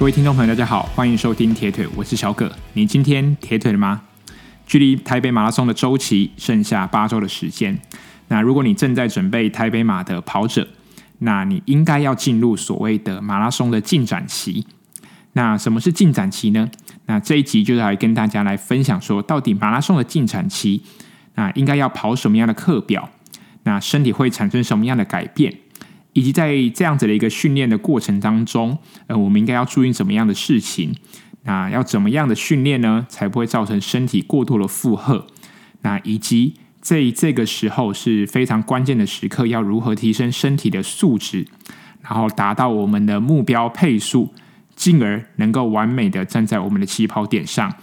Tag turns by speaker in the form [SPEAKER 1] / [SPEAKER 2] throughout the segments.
[SPEAKER 1] 各位听众朋友，大家好，欢迎收听铁腿，我是小葛。你今天铁腿了吗？距离台北马拉松的周期剩下八周的时间。那如果你正在准备台北马的跑者，那你应该要进入所谓的马拉松的进展期。那什么是进展期呢？那这一集就是来跟大家来分享说，到底马拉松的进展期，那应该要跑什么样的课表？那身体会产生什么样的改变？以及在这样子的一个训练的过程当中，呃，我们应该要注意什么样的事情？那要怎么样的训练呢，才不会造成身体过度的负荷？那以及在这个时候是非常关键的时刻，要如何提升身体的素质，然后达到我们的目标配速，进而能够完美的站在我们的起跑点上。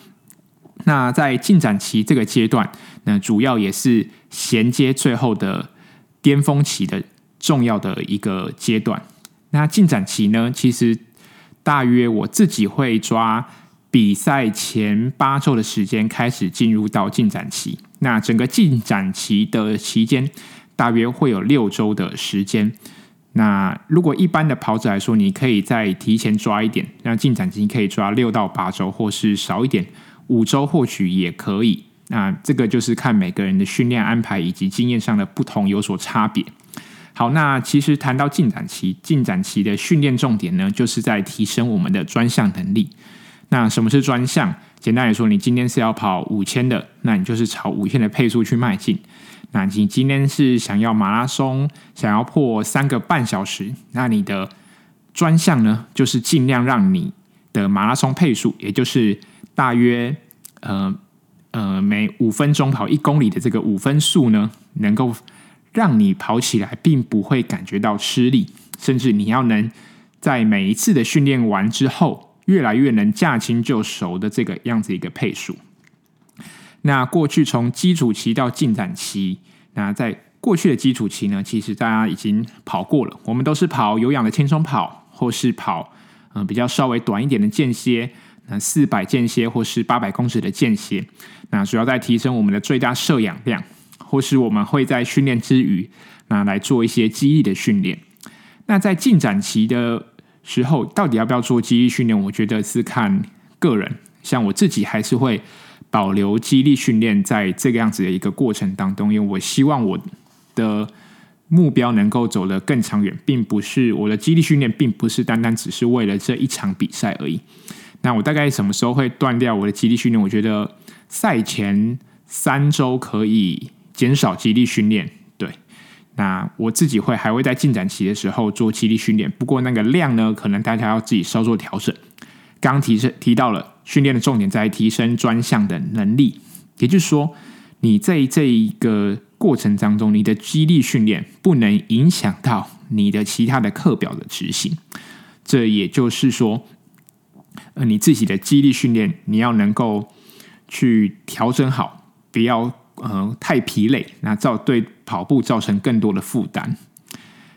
[SPEAKER 1] 那在进展期这个阶段，那主要也是衔接最后的巅峰期的。重要的一个阶段，那进展期呢？其实大约我自己会抓比赛前八周的时间开始进入到进展期。那整个进展期的期间大约会有六周的时间。那如果一般的跑者来说，你可以再提前抓一点，那进展期可以抓六到八周，或是少一点五周，或许也可以。那这个就是看每个人的训练安排以及经验上的不同有所差别。好，那其实谈到进展期，进展期的训练重点呢，就是在提升我们的专项能力。那什么是专项？简单来说，你今天是要跑五千的，那你就是朝五千的配速去迈进。那你今天是想要马拉松，想要破三个半小时，那你的专项呢，就是尽量让你的马拉松配速，也就是大约呃呃每五分钟跑一公里的这个五分速呢，能够。让你跑起来并不会感觉到吃力，甚至你要能在每一次的训练完之后，越来越能驾轻就熟的这个样子一个配速。那过去从基础期到进展期，那在过去的基础期呢，其实大家已经跑过了，我们都是跑有氧的轻松跑，或是跑嗯、比较稍微短一点的间歇，那四百间歇或是八百公尺的间歇，那主要在提升我们的最大摄氧量。或是我们会在训练之余，那来做一些肌力的训练。那在进展期的时候，到底要不要做肌力训练？我觉得是看个人。像我自己还是会保留肌力训练在这个样子的一个过程当中，因为我希望我的目标能够走得更长远，并不是我的肌力训练，并不是单单只是为了这一场比赛而已。那我大概什么时候会断掉我的肌力训练？我觉得赛前三周可以。减少肌力训练，对，那我自己会还会在进展期的时候做肌力训练，不过那个量呢，可能大家要自己稍作调整。刚提升提到了训练的重点在提升专项的能力，也就是说，你在这一个过程当中，你的肌力训练不能影响到你的其他的课表的执行。这也就是说，呃，你自己的肌力训练你要能够去调整好，不要。呃，太疲累，那造对跑步造成更多的负担。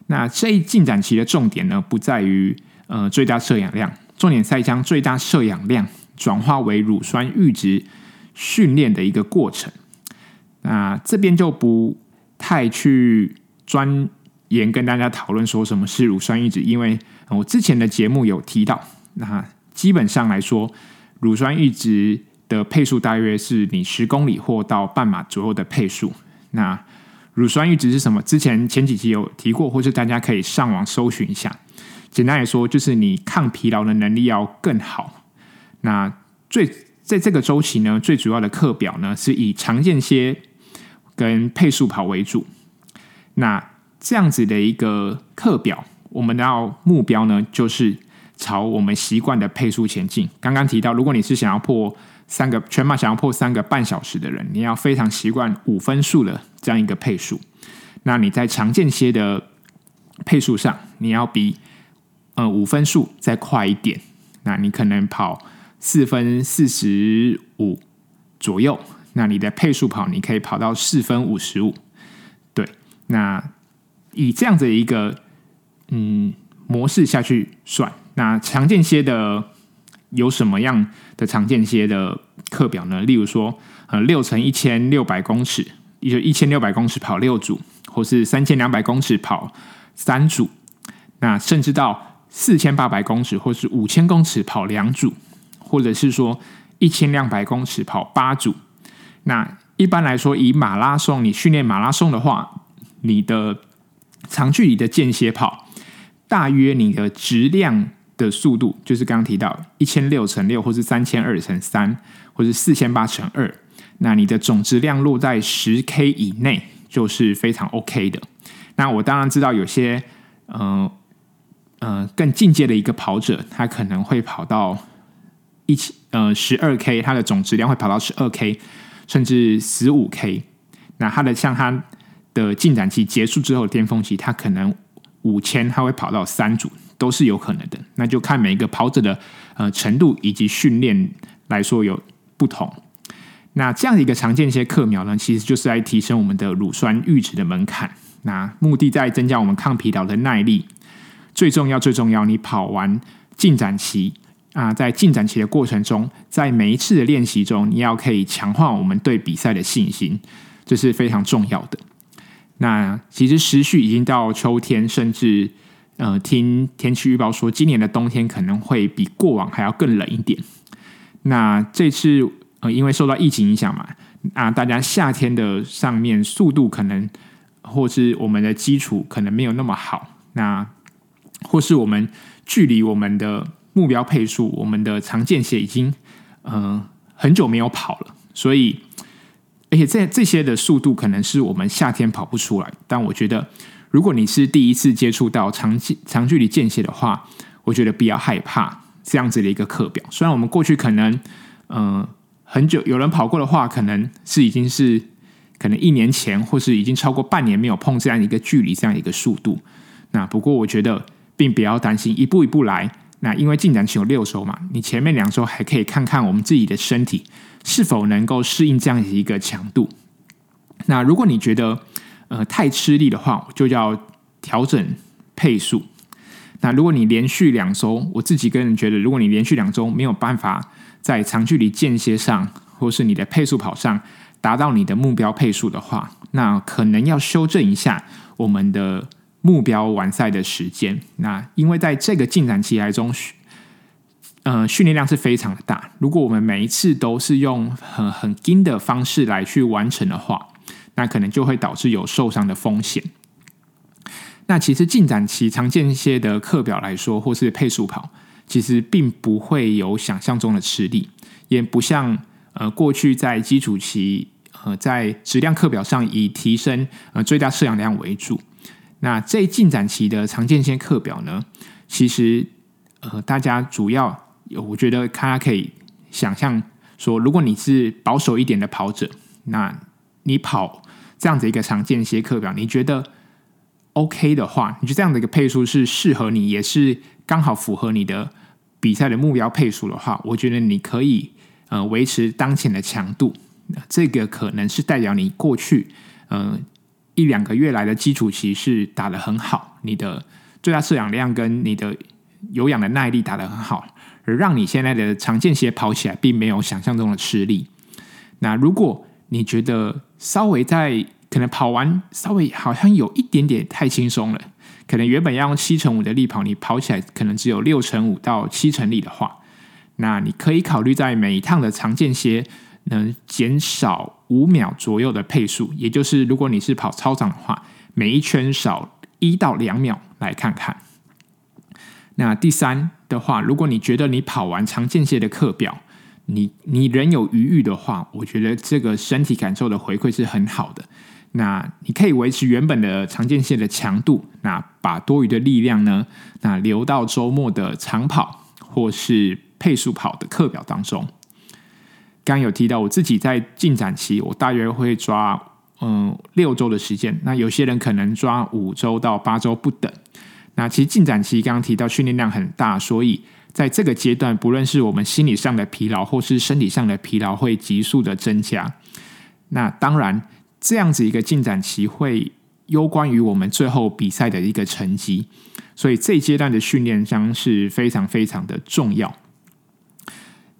[SPEAKER 1] 那这一进展期的重点呢，不在于呃最大摄氧量，重点在将最大摄氧量转化为乳酸阈值训练的一个过程。那这边就不太去钻研跟大家讨论说什么是乳酸阈值，因为我之前的节目有提到，那基本上来说，乳酸阈值。的配速大约是你十公里或到半马左右的配速。那乳酸阈值是什么？之前前几集有提过，或是大家可以上网搜寻一下。简单来说，就是你抗疲劳的能力要更好。那最在这个周期呢，最主要的课表呢是以长间歇跟配速跑为主。那这样子的一个课表，我们要目标呢就是朝我们习惯的配速前进。刚刚提到，如果你是想要破三个全马想要破三个半小时的人，你要非常习惯五分速的这样一个配速。那你在常见些的配速上，你要比呃五分速再快一点。那你可能跑四分四十五左右，那你的配速跑你可以跑到四分五十五。对，那以这样子一个嗯模式下去算，那常间歇的。有什么样的常间歇的课表呢？例如说，呃，六乘一千六百公尺，也就一千六百公尺跑六组，或是三千两百公尺跑三组。那甚至到四千八百公尺或是五千公尺跑两组，或者是说一千两百公尺跑八组。那一般来说，以马拉松你训练马拉松的话，你的长距离的间歇跑，大约你的质量的速度，就是刚刚提到一千六乘六，或是三千二乘三，或是四千八乘二，那你的总质量落在十 K 以内，就是非常 OK 的。那我当然知道有些，嗯、呃。呃，更进阶的一个跑者，他可能会跑到一千呃十二 K，他的总质量会跑到十二 K，甚至十五 K。那他的像他的进展期结束之后巅峰期，他可能五千他会跑到三组，都是有可能的。那就看每一个跑者的呃程度以及训练来说有不同。那这样的一个常见一些课苗呢，其实就是来提升我们的乳酸阈值的门槛，那目的在增加我们抗疲劳的耐力。最重要，最重要，你跑完进展期啊，在进展期的过程中，在每一次的练习中，你要可以强化我们对比赛的信心，这是非常重要的。那其实时序已经到秋天，甚至呃，听天气预报说，今年的冬天可能会比过往还要更冷一点。那这次呃，因为受到疫情影响嘛，啊，大家夏天的上面速度可能，或是我们的基础可能没有那么好，那。或是我们距离我们的目标配速，我们的常见鞋已经、呃、很久没有跑了，所以而且这这些的速度可能是我们夏天跑不出来。但我觉得，如果你是第一次接触到长距长距离间歇的话，我觉得不要害怕这样子的一个课表。虽然我们过去可能嗯、很久有人跑过的话，可能是已经是可能一年前，或是已经超过半年没有碰这样一个距离，这样一个速度。那不过我觉得。并不要担心，一步一步来。那因为进展期有六周嘛，你前面两周还可以看看我们自己的身体是否能够适应这样一个强度。那如果你觉得呃太吃力的话，我就要调整配速。那如果你连续两周，我自己个人觉得，如果你连续两周没有办法在长距离间歇上，或是你的配速跑上达到你的目标配速的话，那可能要修正一下我们的。目标完赛的时间，那因为在这个进展期来中，呃，训练量是非常的大。如果我们每一次都是用很很紧的方式来去完成的话，那可能就会导致有受伤的风险。那其实进展期常见一些的课表来说，或是配速跑，其实并不会有想象中的吃力，也不像呃过去在基础期呃在质量课表上以提升呃最大摄氧量为主。那这进展期的常见些课表呢，其实呃，大家主要有我觉得大家可以想象说，如果你是保守一点的跑者，那你跑这样子一个常见些课表，你觉得 OK 的话，你觉得这样的一个配速是适合你，也是刚好符合你的比赛的目标配速的话，我觉得你可以呃维持当前的强度，这个可能是代表你过去嗯。一两个月来的基础期是打得很好，你的最大摄氧量跟你的有氧的耐力打得很好，而让你现在的常见鞋跑起来并没有想象中的吃力。那如果你觉得稍微在可能跑完稍微好像有一点点太轻松了，可能原本要用七成五的力跑，你跑起来可能只有六成五到七成力的话，那你可以考虑在每一趟的长间歇。能减少五秒左右的配速，也就是如果你是跑操场的话，每一圈少一到两秒来看看。那第三的话，如果你觉得你跑完长间歇的课表，你你仍有余裕的话，我觉得这个身体感受的回馈是很好的。那你可以维持原本的长间歇的强度，那把多余的力量呢，那留到周末的长跑或是配速跑的课表当中。刚有提到，我自己在进展期，我大约会抓嗯六周的时间。那有些人可能抓五周到八周不等。那其实进展期刚刚提到训练量很大，所以在这个阶段，不论是我们心理上的疲劳，或是身体上的疲劳，会急速的增加。那当然，这样子一个进展期会攸关于我们最后比赛的一个成绩，所以这阶段的训练将是非常非常的重要。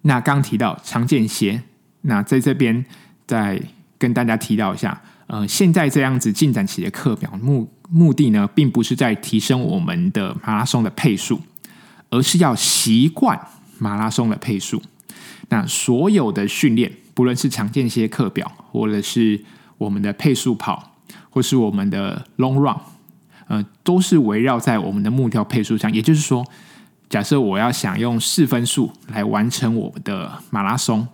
[SPEAKER 1] 那刚提到长间歇，那在这边再跟大家提到一下，呃，现在这样子进展期的课表目目的呢，并不是在提升我们的马拉松的配速，而是要习惯马拉松的配速。那所有的训练，不论是长间歇课表，或者是我们的配速跑，或是我们的 long run，呃，都是围绕在我们的目标配速上。也就是说，假设我要想用四分速来完成我们的马拉松，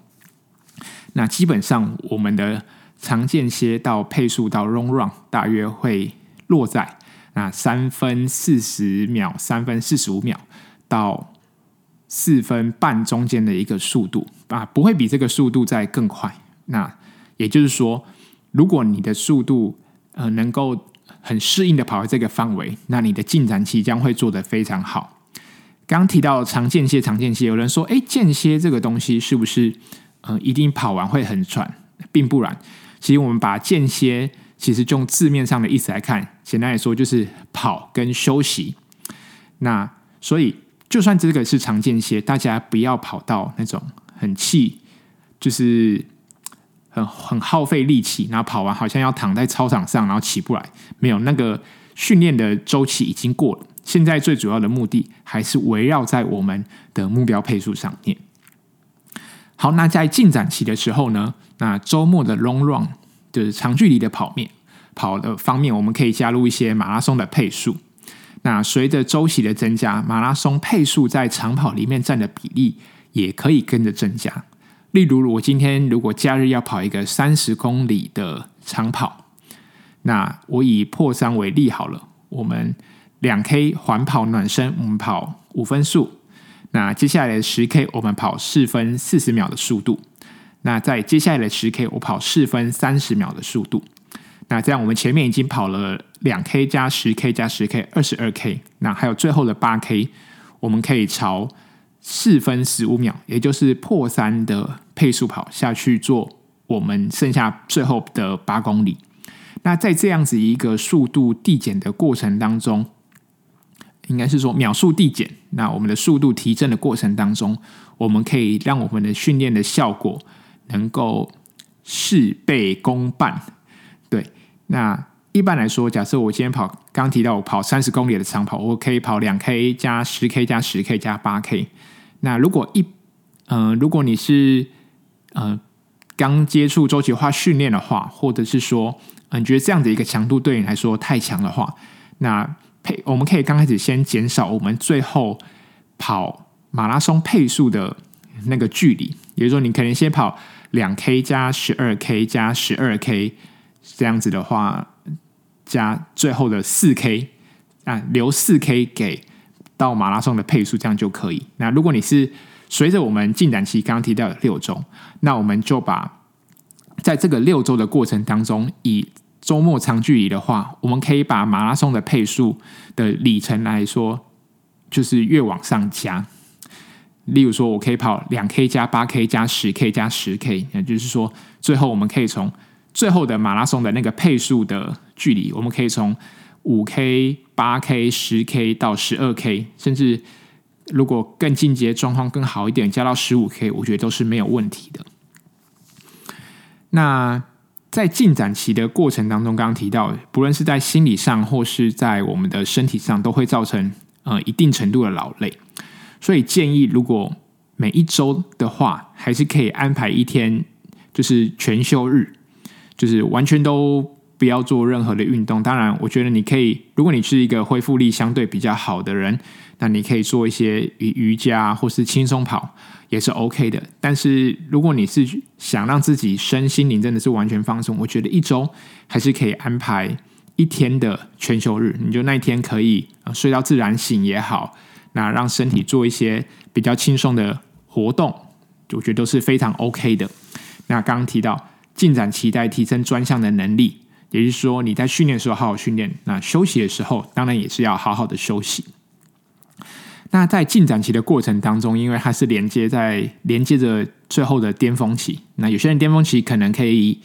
[SPEAKER 1] 那基本上我们的长间歇到配速到 long run 大约会落在那三分四十秒、三分四十五秒到四分半中间的一个速度啊，不会比这个速度再更快。那也就是说，如果你的速度呃能够很适应的跑在这个范围，那你的进展期将会做得非常好。刚提到长间歇，长间歇，有人说：“哎，间歇这个东西是不是，呃，一定跑完会很喘？”并不然。其实我们把间歇，其实用字面上的意思来看，简单来说就是跑跟休息。那所以，就算这个是长间歇，大家不要跑到那种很气，就是很很耗费力气，然后跑完好像要躺在操场上，然后起不来。没有，那个训练的周期已经过了。现在最主要的目的还是围绕在我们的目标配速上面。好，那在进展期的时候呢，那周末的 long run 就是长距离的跑面跑的方面，我们可以加入一些马拉松的配速。那随着周期的增加，马拉松配速在长跑里面占的比例也可以跟着增加。例如，我今天如果假日要跑一个三十公里的长跑，那我以破三为例好了，我们。两 K 环跑暖身，我们跑五分速。那接下来的十 K，我们跑四分四十秒的速度。那在接下来的十 K，我跑四分三十秒的速度。那这样，我们前面已经跑了两 K 加十 K 加十 K，二十二 K。那还有最后的八 K，我们可以朝四分十五秒，也就是破三的配速跑下去做我们剩下最后的八公里。那在这样子一个速度递减的过程当中，应该是说秒数递减，那我们的速度提升的过程当中，我们可以让我们的训练的效果能够事倍功半。对，那一般来说，假设我今天跑，刚提到我跑三十公里的长跑，我可以跑两 K 加十 K 加十 K 加八 K。那如果一，嗯、如果你是呃刚接触周期化训练的话，或者是说，嗯，你觉得这样的一个强度对你来说太强的话，那配我们可以刚开始先减少我们最后跑马拉松配速的那个距离，也就是说，你可能先跑两 K 加十二 K 加十二 K 这样子的话，加最后的四 K 啊，留四 K 给到马拉松的配速，这样就可以。那如果你是随着我们进展期刚刚提到的六周，那我们就把在这个六周的过程当中以周末长距离的话，我们可以把马拉松的配速的里程来说，就是越往上加。例如说，我可以跑两 K 加八 K 加十 K 加十 K，也就是说，最后我们可以从最后的马拉松的那个配速的距离，我们可以从五 K、八 K、十 K 到十二 K，甚至如果更进阶状况更好一点，加到十五 K，我觉得都是没有问题的。那。在进展期的过程当中，刚刚提到，不论是在心理上或是在我们的身体上，都会造成呃一定程度的劳累。所以建议，如果每一周的话，还是可以安排一天，就是全休日，就是完全都不要做任何的运动。当然，我觉得你可以，如果你是一个恢复力相对比较好的人，那你可以做一些瑜瑜伽或是轻松跑。也是 OK 的，但是如果你是想让自己身心灵真的是完全放松，我觉得一周还是可以安排一天的全休日。你就那一天可以睡到自然醒也好，那让身体做一些比较轻松的活动，我觉得都是非常 OK 的。那刚刚提到进展期待提升专项的能力，也就是说你在训练的时候好好训练，那休息的时候当然也是要好好的休息。那在进展期的过程当中，因为它是连接在连接着最后的巅峰期，那有些人巅峰期可能可以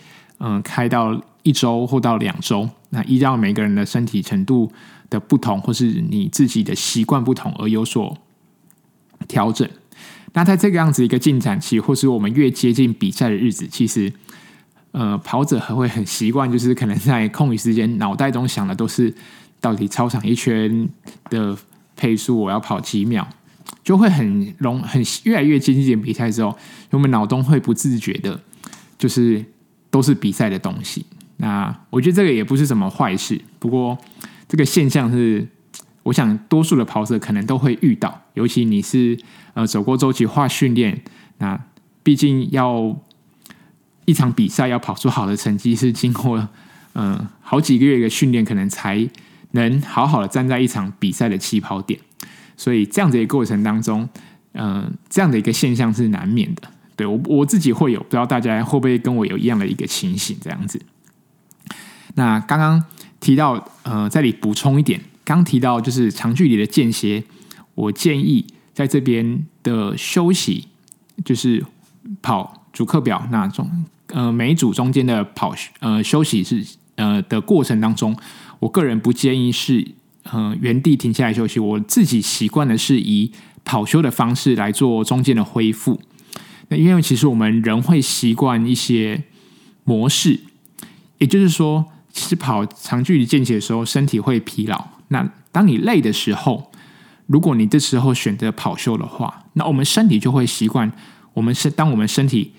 [SPEAKER 1] 嗯、开到一周或到两周，那依照每个人的身体程度的不同，或是你自己的习惯不同而有所调整。那在这个样子一个进展期，或是我们越接近比赛的日子，其实呃跑者还会很习惯，就是可能在空余时间脑袋中想的都是到底操场一圈的。配速我要跑几秒？就会很容很越来越接近比赛之后，我们脑中会不自觉的，就是都是比赛的东西。那我觉得这个也不是什么坏事，不过这个现象是，我想多数的跑者可能都会遇到，尤其你是呃走过周期化训练，那毕竟要一场比赛要跑出好的成绩，是经过嗯、好几个月的训练，可能才能好好的站在一场比赛的起跑点。所以这样子的一个过程当中，嗯、这样的一个现象是难免的。对，我我自己会有，不知道大家会不会跟我有一样的一个情形，这样子。那刚刚提到，呃，这里补充一点，刚提到就是长距离的间歇，我建议在这边的休息，就是跑主课表那中，呃，每组中间的跑呃休息是呃的过程当中，我个人不建议是呃原地停下来休息，我自己习惯的是以跑休的方式来做中间的恢复。那因为其实我们人会习惯一些模式，也就是说。其实跑长距离间歇的时候，身体会疲劳。那当你累的时候，如果你这时候选择跑休的话，那我们身体就会习惯。我们是当我们身体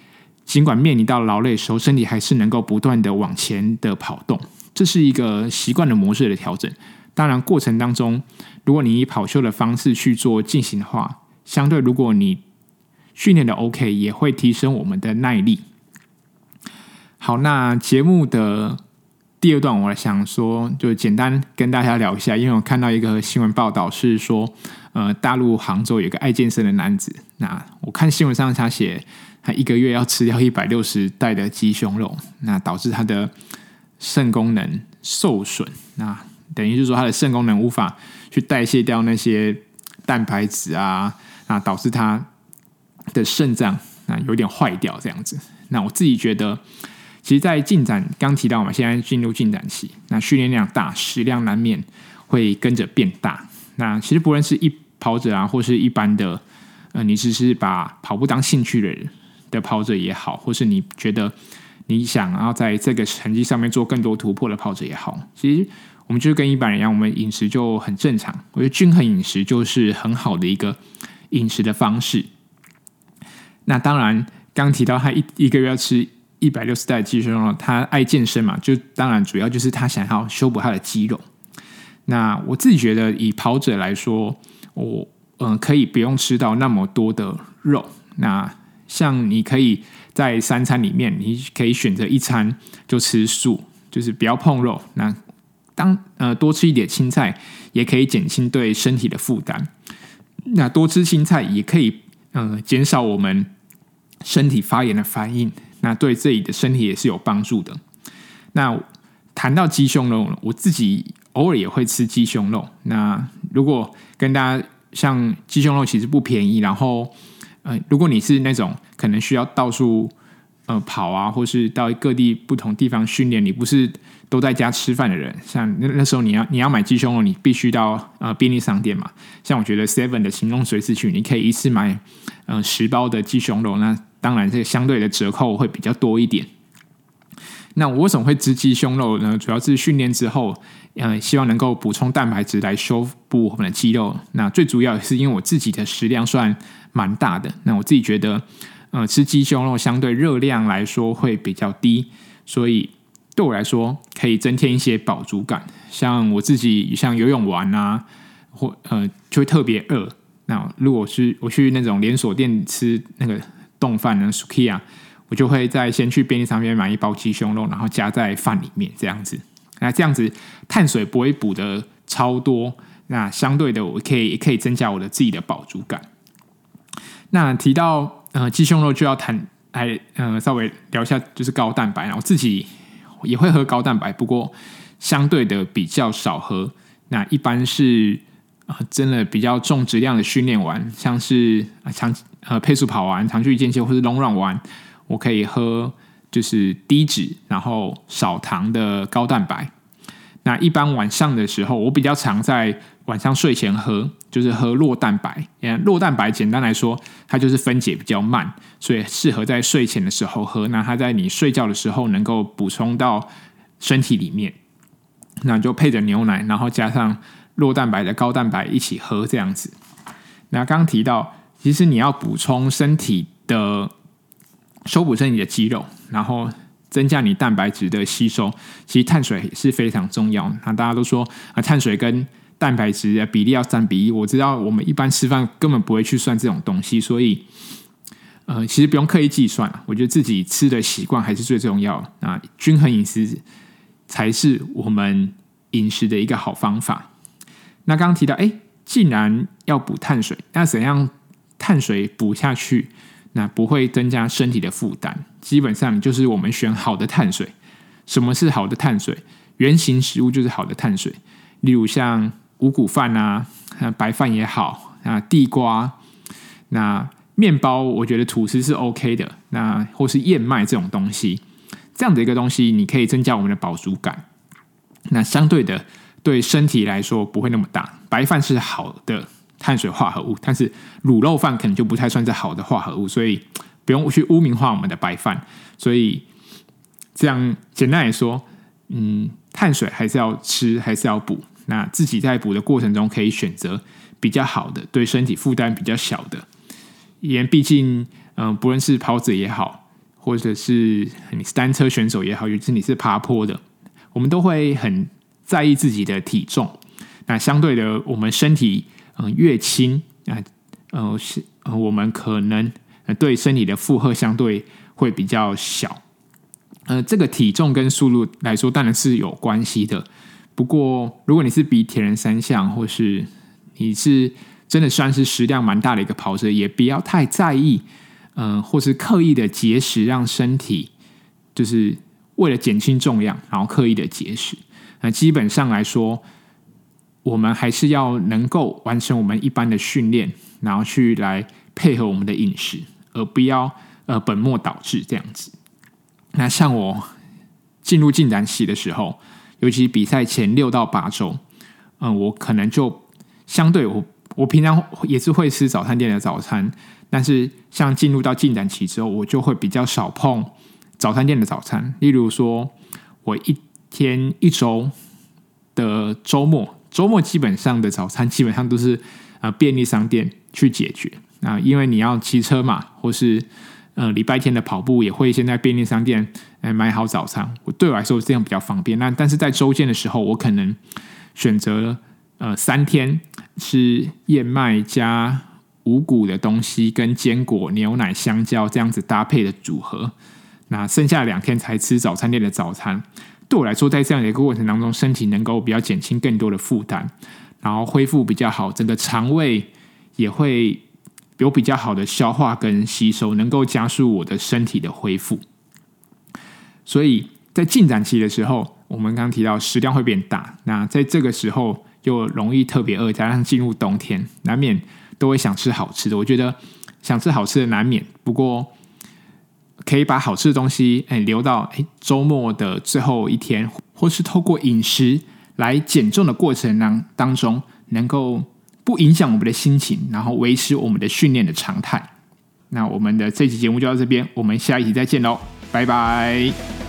[SPEAKER 1] 尽管面临到劳累的时候，身体还是能够不断的往前的跑动。这是一个习惯的模式的调整。当然，过程当中，如果你以跑秀的方式去做进行的话，相对如果你训练的 OK，也会提升我们的耐力。好，那节目的。第二段，我想说，就简单跟大家聊一下，因为我看到一个新闻报道是说，呃，大陆杭州有一个爱健身的男子，那我看新闻上他写，他一个月要吃掉一百六十袋的鸡胸肉，那导致他的肾功能受损，那等于是说他的肾功能无法去代谢掉那些蛋白质啊，那导致他的肾脏啊有点坏掉这样子。那我自己觉得。其实，在进展刚提到嘛，现在进入进展期，那训练量大，食量难免会跟着变大。那其实不论是一跑者啊，或是一般的，呃，你只是把跑步当兴趣的人的跑者也好，或是你觉得你想要在这个成绩上面做更多突破的跑者也好，其实我们就是跟一般人一样，我们饮食就很正常。我觉得均衡饮食就是很好的一个饮食的方式。那当然，刚提到他一一个月要吃。一百六十袋鸡胸肉，他爱健身嘛，就当然主要就是他想要修补他的肌肉。那我自己觉得，以跑者来说，我嗯、可以不用吃到那么多的肉。那像你可以在三餐里面，你可以选择一餐就吃素，就是不要碰肉。那当呃多吃一点青菜，也可以减轻对身体的负担。那多吃青菜也可以嗯、呃、减少我们身体发炎的反应。那对自己的身体也是有帮助的。那谈到鸡胸肉，我自己偶尔也会吃鸡胸肉。那如果跟大家像鸡胸肉其实不便宜，然后呃，如果你是那种可能需要到处呃跑啊，或是到各地不同地方训练，你不是都在家吃饭的人，像那那时候你要你要买鸡胸肉，你必须到呃便利商店嘛。像我觉得 Seven 的行动随时去，你可以一次买嗯、十包的鸡胸肉那。当然，这个相对的折扣会比较多一点。那我为什么会吃鸡胸肉呢？主要是训练之后，嗯，希望能够补充蛋白质来修补我们的肌肉。那最主要是因为我自己的食量算蛮大的。那我自己觉得，呃，吃鸡胸肉相对热量来说会比较低，所以对我来说可以增添一些饱足感。像我自己像游泳完啊，或呃就会特别饿。那如果是我去那种连锁店吃那个。冻饭呢，Sukiya，我就会在先去便利商店买一包鸡胸肉，然后加在饭里面这样子。那这样子碳水不会补得超多，那相对的我可以也可以增加我的自己的饱足感。那提到呃鸡胸肉就要谈，来呃稍微聊一下就是高蛋白，我自己也会喝高蛋白，不过相对的比较少喝。那一般是啊、呃、真的比较重质量的训练完，像是啊长。呃，配速跑完、长距离间歇或是 long run 完，我可以喝就是低脂然后少糖的高蛋白。那一般晚上的时候，我比较常在晚上睡前喝，就是喝酪蛋白。因为酪蛋白简单来说，它就是分解比较慢，所以适合在睡前的时候喝。那它在你睡觉的时候能够补充到身体里面，那就配着牛奶，然后加上酪蛋白的高蛋白一起喝这样子。那刚提到，其实你要补充身体的修补身体的肌肉，然后增加你蛋白质的吸收，其实碳水是非常重要。那大家都说啊，碳水跟蛋白质的比例要三比一。我知道我们一般吃饭根本不会去算这种东西，所以呃，其实不用刻意计算。我觉得自己吃的习惯还是最重要。啊，均衡饮食才是我们饮食的一个好方法。那刚刚提到，哎，既然要补碳水，那怎样碳水补下去，那不会增加身体的负担？基本上就是我们选好的碳水。什么是好的碳水？原型食物就是好的碳水，例如像。五谷饭啊，白饭也好啊，地瓜，那面包，我觉得吐司是 OK 的。那或是燕麦这种东西，这样的一个东西，你可以增加我们的饱足感。那相对的，对身体来说不会那么大。白饭是好的碳水化合物，但是卤肉饭可能就不太算是好的化合物，所以不用去污名化我们的白饭。所以这样简单来说，嗯，碳水还是要吃，还是要补。那自己在补的过程中，可以选择比较好的，对身体负担比较小的。因为毕竟，嗯、不论是跑者也好，或者是你是单车选手也好，尤其你是爬坡的，我们都会很在意自己的体重。那相对的，我们身体嗯、呃、越轻啊，呃是我们可能对身体的负荷相对会比较小。呃，这个体重跟速度来说，当然是有关系的。不过，如果你是比铁人三项，或是你是真的算是食量蛮大的一个跑者，也不要太在意，嗯、或是刻意的节食，让身体就是为了减轻重量，然后刻意的节食。那基本上来说，我们还是要能够完成我们一般的训练，然后去来配合我们的饮食，而不要呃本末倒置这样子。那像我进入进展期的时候。尤其比赛前六到八周，嗯，我可能就相对我我平常也是会吃早餐店的早餐，但是像进入到进展期之后，我就会比较少碰早餐店的早餐。例如说，我一天一周的周末，周末基本上的早餐基本上都是呃便利商店去解决啊，因为你要骑车嘛，或是。呃，礼拜天的跑步也会先在便利商店来买好早餐。对我来说这样比较方便。那但是在周间的时候，我可能选择呃三天吃燕麦加五谷的东西，跟坚果、牛奶、香蕉这样子搭配的组合。那剩下两天才吃早餐店的早餐。对我来说，在这样的一个过程当中，身体能够比较减轻更多的负担，然后恢复比较好，整个肠胃也会。有比较好的消化跟吸收，能够加速我的身体的恢复。所以在进展期的时候，我们刚提到食量会变大，那在这个时候又容易特别饿，加上进入冬天，难免都会想吃好吃的。我觉得想吃好吃的难免，不过可以把好吃的东西哎留到哎周末的最后一天，或是透过饮食来减重的过程当当中，能够。不影响我们的心情，然后维持我们的训练的常态。那我们的这期节目就到这边，我们下一集再见喽，拜拜。